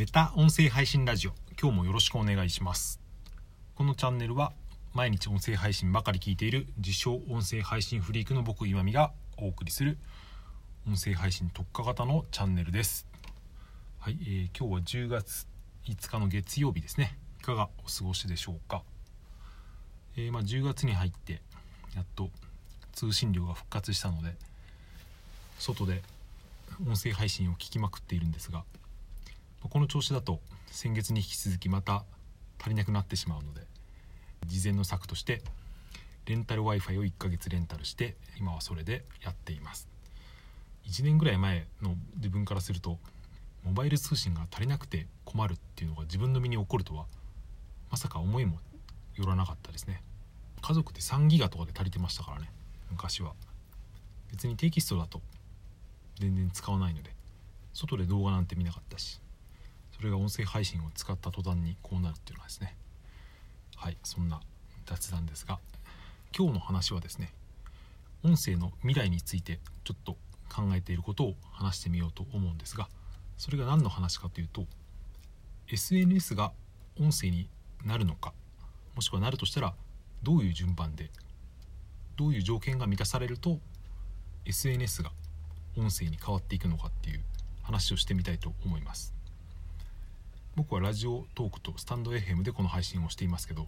メタ音声配信ラジオ。今日もよろしくお願いします。このチャンネルは毎日音声配信ばかり聞いている自称音声配信フリークの僕今見がお送りする音声配信特化型のチャンネルです。はい、えー、今日は10月5日の月曜日ですね。いかがお過ごしでしょうか、えー、まあ、10月に入ってやっと通信量が復活したので外で音声配信を聞きまくっているんですがこの調子だと先月に引き続きまた足りなくなってしまうので事前の策としてレンタル w i f i を1ヶ月レンタルして今はそれでやっています。1年ぐらい前の自分からするとモバイル通信が足りなくて困るっていうのが自分の身に起こるとはまさか思いもよらなかったですね。家族で3ギガとかで足りてましたからね昔は。別にテキストだと全然使わないので外で動画なんて見なかったし。それが音声配信を使った途端にこうなるっていうのはですね。はいそんな雑談ですが今日の話はですね音声の未来についてちょっと考えていることを話してみようと思うんですがそれが何の話かというと SNS が音声になるのかもしくはなるとしたらどういう順番でどういう条件が満たされると SNS が音声に変わっていくのかっていう話をしてみたいと思います。僕はラジオトークとスタンド FM でこの配信をしていますけど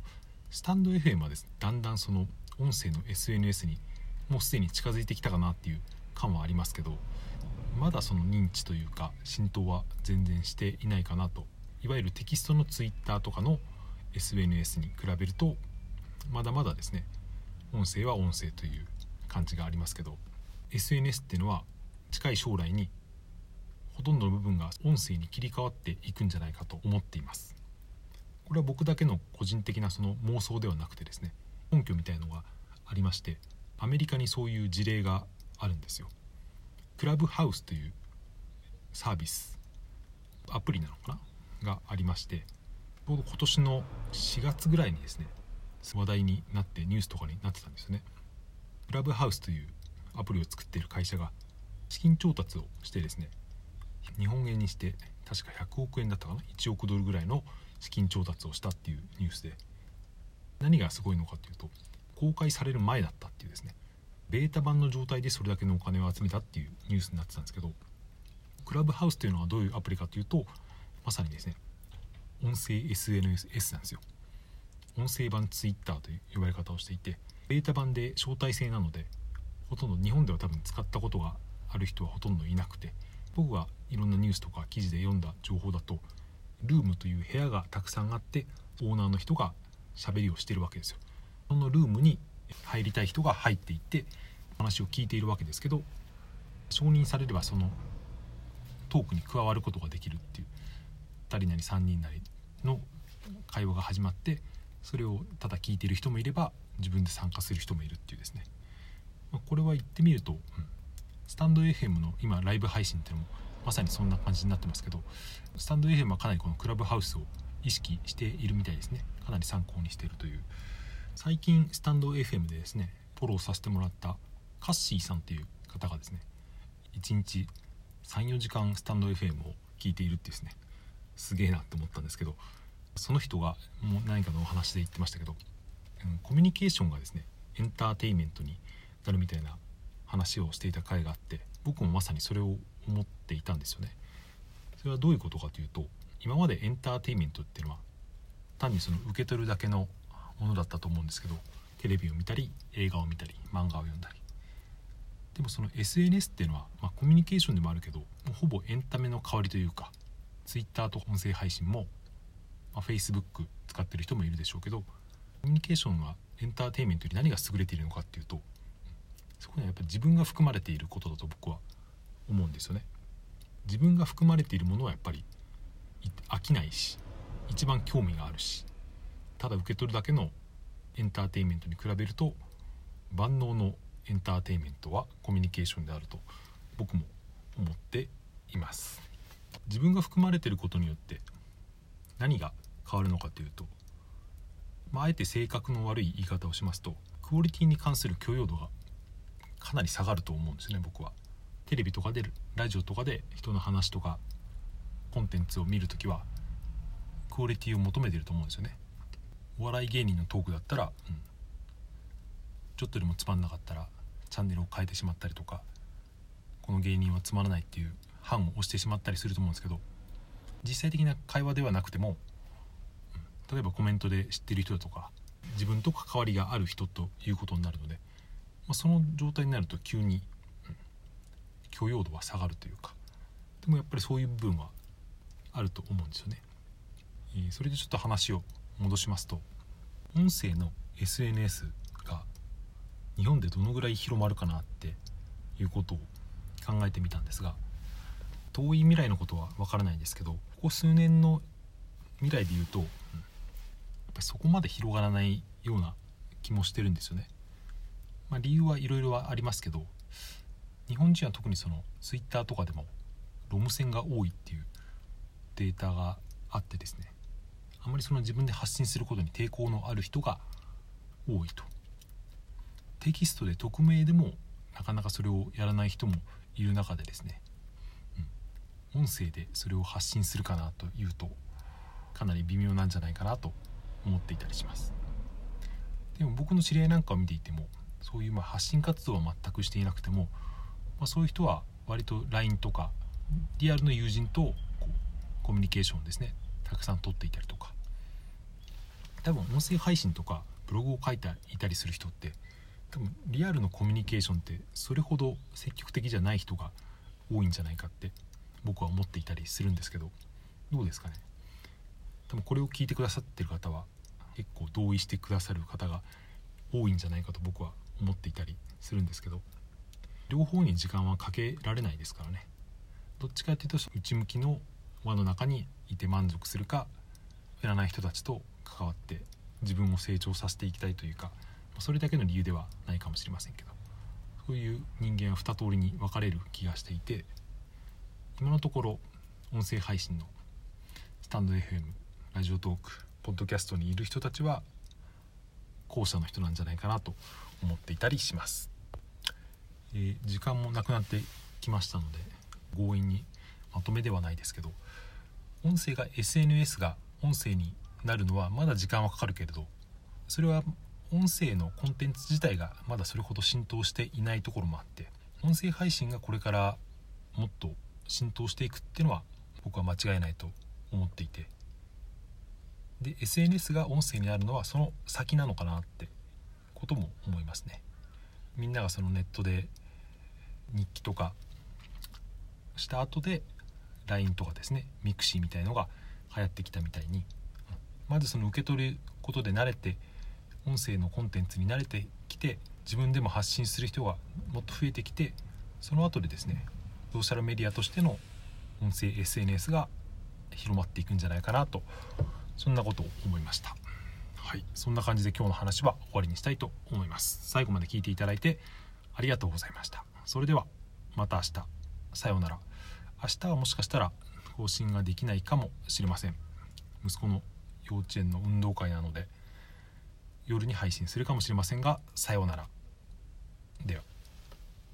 スタンド FM はですねだんだんその音声の SNS にもうすでに近づいてきたかなっていう感はありますけどまだその認知というか浸透は全然していないかなといわゆるテキストの Twitter とかの SNS に比べるとまだまだですね音声は音声という感じがありますけど SNS っていうのは近い将来にほとんどの部分が音声に切り替わっていくんじゃないかと思っています。これは僕だけの個人的なその妄想ではなくてですね根拠みたいのがありましてアメリカにそういう事例があるんですよ。クラブハウスというサービスアプリなのかな？がありましてちょうど今年の4月ぐらいにですね話題になってニュースとかになってたんですよね。クラブハウスというアプリを作っている会社が資金調達をしてですね日本円にして確か100億円だったかな？1億ドルぐらいの資金調達をしたっていうニュースで。何がすごいのかっていうと公開される前だったっていうですね。ベータ版の状態でそれだけのお金を集めたっていうニュースになってたんですけどクラブハウスというのはどういうアプリかというとまさにですね音声 SNS なんですよ。音声版 Twitter という呼ばれ方をしていてベータ版で招待制なのでほとんど日本では多分使ったことがある人はほとんどいなくて僕がいろんなニュースとか記事で読んだ情報だとルームという部屋がたくさんあってオーナーの人が喋りをしてるわけですよ。そのルームに入りたい人が入っていって話を聞いているわけですけど承認されればそのトークに加わることができるっていう2人なり3人なりの会話が始まってそれをただ聞いている人もいれば自分で参加する人もいるっていうですね、まこれは言ってみると、うん、スタンド FM の今ライブ配信っていうのもまさにそんな感じになってますけどスタンド FM はかなりこのクラブハウスを意識しているみたいですね。かなり参考にしているという。最近スタンド FM でですねフォローさせてもらったカッシーさんっていう方がですね1日34時間スタンド FM を聞いているってですねすげえなって思ったんですけどその人がもう何かのお話で言ってましたけど、コミュニケーションがですねエンターテインメントになるみたいな話をしていた回があって僕もまさにそれを思っていたんですよね。それはどういうことかというと今までエンターテインメントっていうのは単にその受け取るだけのものだったと思うんですけどテレビを見たり映画を見たり漫画を読んだり。でもその SNS っていうのは、まあ、コミュニケーションでもあるけどもうほぼエンタメの代わりというか Twitter と音声配信も、まあ、Facebook 使ってる人もいるでしょうけどコミュニケーションはエンターテインメントより何が優れているのかっていうとそこにはやっぱり自分が含まれていることだと僕は思うんですよね。自分が含まれているものはやっぱり飽きないし一番興味があるしただ受け取るだけのエンターテインメントに比べると万能のエンターテインメントはコミュニケーションであると僕も思っています。自分が含まれていることによって何が変わるのかというと、まあ、あえて性格の悪い言い方をしますとクオリティに関する許容度がかなり下がると思うんですね僕は。テレビとかでラジオとかで人の話とかコンテンツを見るときはクオリティを求めてると思うんですよね。お笑い芸人のトークだったら、うん、ちょっとでもつまんなかったらチャンネルを変えてしまったりとかこの芸人はつまらないっていう判を押してしまったりすると思うんですけど実際的な会話ではなくても、うん、例えばコメントで知ってる人だとか自分と関わりがある人ということになるので、まあ、その状態になると急に、許容度は下がるというかでもやっぱりそういう部分はあると思うんですよね。えー、それでちょっと話を戻しますと音声の SNS が日本でどのぐらい広まるかなっていうことを考えてみたんですが遠い未来のことは分からないんですけどここ数年の未来で言うと、うん、やっぱりそこまで広がらないような気もしてるんですよね。まあ、理由はいろいろありますけど日本人は特にその Twitter とかでもロム線が多いっていうデータがあってですね。あまりその自分で発信することに抵抗のある人が多いと。テキストで匿名でもなかなかそれをやらない人もいる中でですね、うん、音声でそれを発信するかなというとかなり微妙なんじゃないかなと思っていたりします。でも僕の知り合いなんかを見ていてもそういうま発信活動は全くしていなくても、まあ、そういう人は割と LINE とかリアルの友人とコミュニケーションですねたくさん取っていたりとか。多分音声配信とかブログを書いていたりする人って多分リアルのコミュニケーションってそれほど積極的じゃない人が多いんじゃないかって僕は思っていたりするんですけど。どうですかね？多分これを聞いてくださってる方は結構同意してくださる方が多いんじゃないかと僕は思っていたりするんですけど両方に時間はかけられないですからね。どっちかっていうと内向きの輪の中にいて満足するかやらない人たちと関わって自分を成長させていきたいというかそれだけの理由ではないかもしれませんけどそういう人間は2通りに分かれる気がしていて今のところ音声配信のスタンド FM ラジオトークポッドキャストにいる人たちは後者の人なんじゃないかなと思っていたりします、えー、時間もなくなってきましたので強引にまとめではないですけど音声が SNS が音声になるのはまだ時間はかかるけれどそれは音声のコンテンツ自体がまだそれほど浸透していないところもあって音声配信がこれからもっと浸透していくっていうのは僕は間違いないと思っていてで SNS が音声になるのはその先なのかなってことも思いますね。みんながそのネットで日記とかした後で LINE とかですねミクシーみたいのが流行ってきたみたいにまずその受け取ることで慣れて音声のコンテンツに慣れてきて自分でも発信する人がもっと増えてきてその後でですねソーシャルメディアとしての音声 SNS が広まっていくんじゃないかなとそんなことを思いました。はい。そんな感じで今日の話は終わりにしたいと思います。最後まで聞いていただいてありがとうございました。それではまた明日。さようなら。明日はもしかしたら更新ができないかもしれません。息子の幼稚園の運動会なので夜に配信するかもしれませんがさようなら。では。